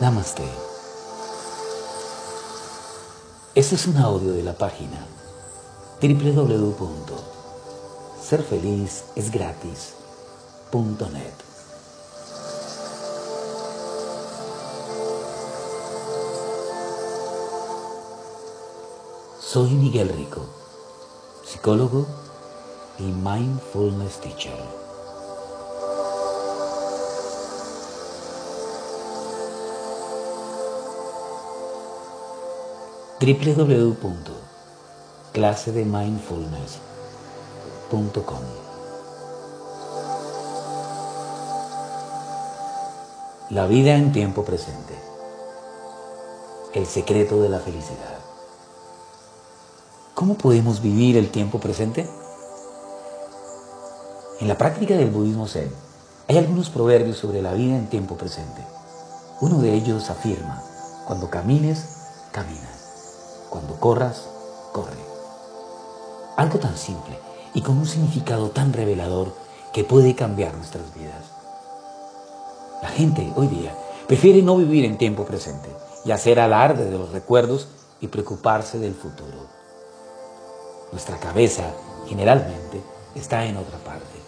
Namaste. Este es un audio de la página www.serfelizesgratis.net. Soy Miguel Rico, psicólogo y mindfulness teacher. www.clasedemindfulness.com La vida en tiempo presente. El secreto de la felicidad. ¿Cómo podemos vivir el tiempo presente? En la práctica del budismo zen hay algunos proverbios sobre la vida en tiempo presente. Uno de ellos afirma, cuando camines, camina. Cuando corras, corre. Algo tan simple y con un significado tan revelador que puede cambiar nuestras vidas. La gente hoy día prefiere no vivir en tiempo presente y hacer alarde de los recuerdos y preocuparse del futuro. Nuestra cabeza generalmente está en otra parte.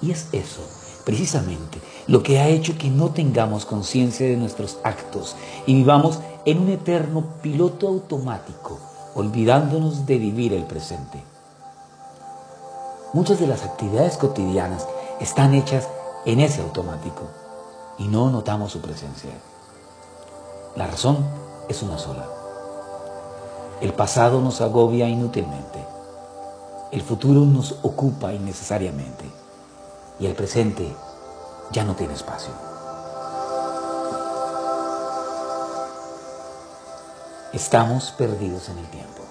Y es eso, precisamente, lo que ha hecho que no tengamos conciencia de nuestros actos y vivamos en un eterno piloto automático, olvidándonos de vivir el presente. Muchas de las actividades cotidianas están hechas en ese automático y no notamos su presencia. La razón es una sola. El pasado nos agobia inútilmente. El futuro nos ocupa innecesariamente. Y el presente ya no tiene espacio. Estamos perdidos en el tiempo.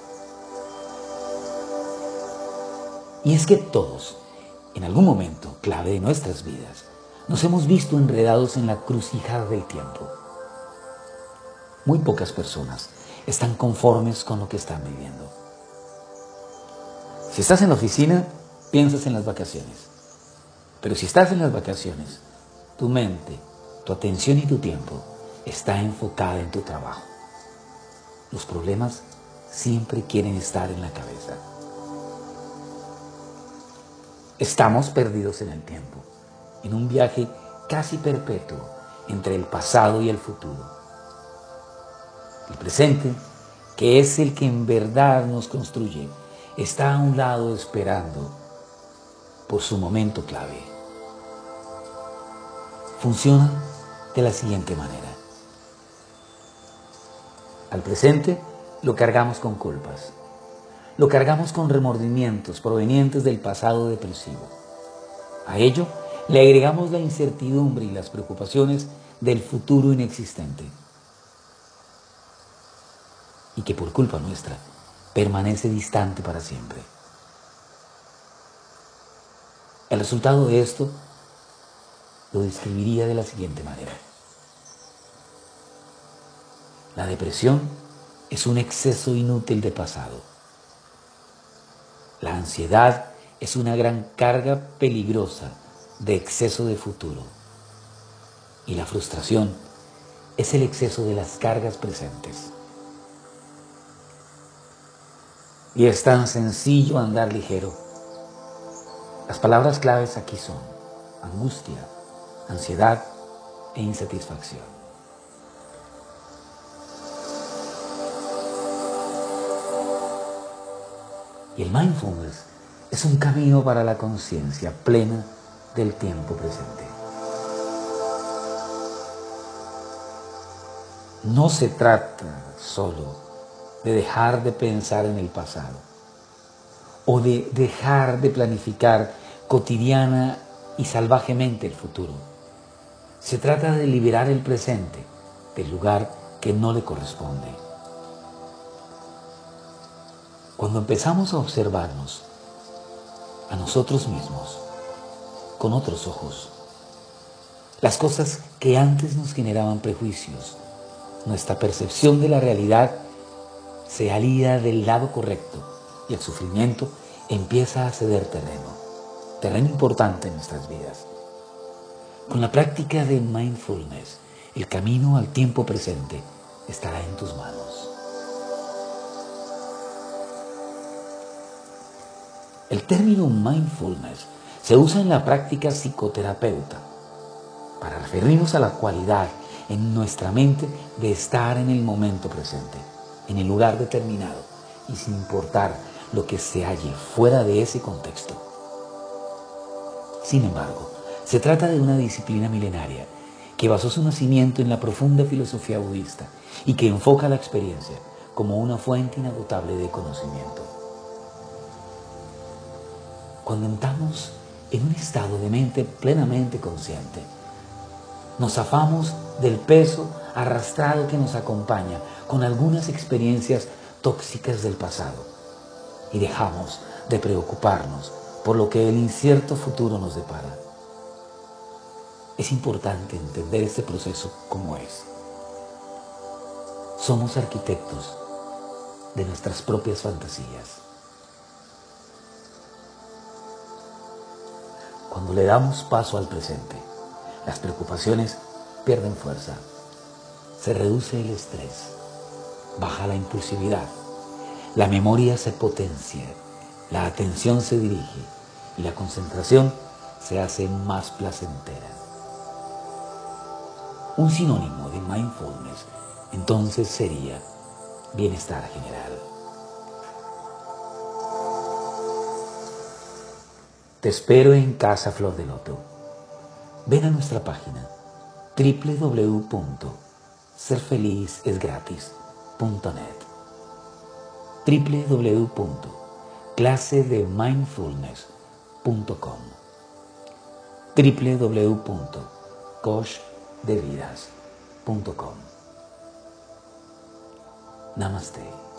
Y es que todos, en algún momento clave de nuestras vidas, nos hemos visto enredados en la crucijada del tiempo. Muy pocas personas están conformes con lo que están viviendo. Si estás en la oficina, piensas en las vacaciones. Pero si estás en las vacaciones, tu mente, tu atención y tu tiempo está enfocada en tu trabajo. Los problemas siempre quieren estar en la cabeza. Estamos perdidos en el tiempo, en un viaje casi perpetuo entre el pasado y el futuro. El presente, que es el que en verdad nos construye, está a un lado esperando por su momento clave funciona de la siguiente manera. Al presente lo cargamos con culpas, lo cargamos con remordimientos provenientes del pasado depresivo. A ello le agregamos la incertidumbre y las preocupaciones del futuro inexistente y que por culpa nuestra permanece distante para siempre. El resultado de esto lo describiría de la siguiente manera. La depresión es un exceso inútil de pasado. La ansiedad es una gran carga peligrosa de exceso de futuro. Y la frustración es el exceso de las cargas presentes. Y es tan sencillo andar ligero. Las palabras claves aquí son angustia, ansiedad e insatisfacción. El mindfulness es un camino para la conciencia plena del tiempo presente. No se trata solo de dejar de pensar en el pasado o de dejar de planificar cotidiana y salvajemente el futuro se trata de liberar el presente del lugar que no le corresponde. Cuando empezamos a observarnos a nosotros mismos con otros ojos, las cosas que antes nos generaban prejuicios, nuestra percepción de la realidad se alía del lado correcto y el sufrimiento empieza a ceder terreno, terreno importante en nuestras vidas. Con la práctica de mindfulness el camino al tiempo presente estará en tus manos. El término mindfulness se usa en la práctica psicoterapeuta para referirnos a la cualidad en nuestra mente de estar en el momento presente, en el lugar determinado y sin importar lo que se halle fuera de ese contexto. Sin embargo, se trata de una disciplina milenaria que basó su nacimiento en la profunda filosofía budista y que enfoca la experiencia como una fuente inagotable de conocimiento. Cuando entramos en un estado de mente plenamente consciente, nos zafamos del peso arrastrado que nos acompaña con algunas experiencias tóxicas del pasado y dejamos de preocuparnos por lo que el incierto futuro nos depara. Es importante entender este proceso como es. Somos arquitectos de nuestras propias fantasías. Cuando le damos paso al presente, las preocupaciones pierden fuerza, se reduce el estrés, baja la impulsividad, la memoria se potencia, la atención se dirige y la concentración se hace más placentera. Un sinónimo de mindfulness entonces sería bienestar general. Te espero en Casa Flor de Loto. Ven a nuestra página www.serfelizesgratis.net www.clasedemindfulness.com www.coachdevidas.com Namaste.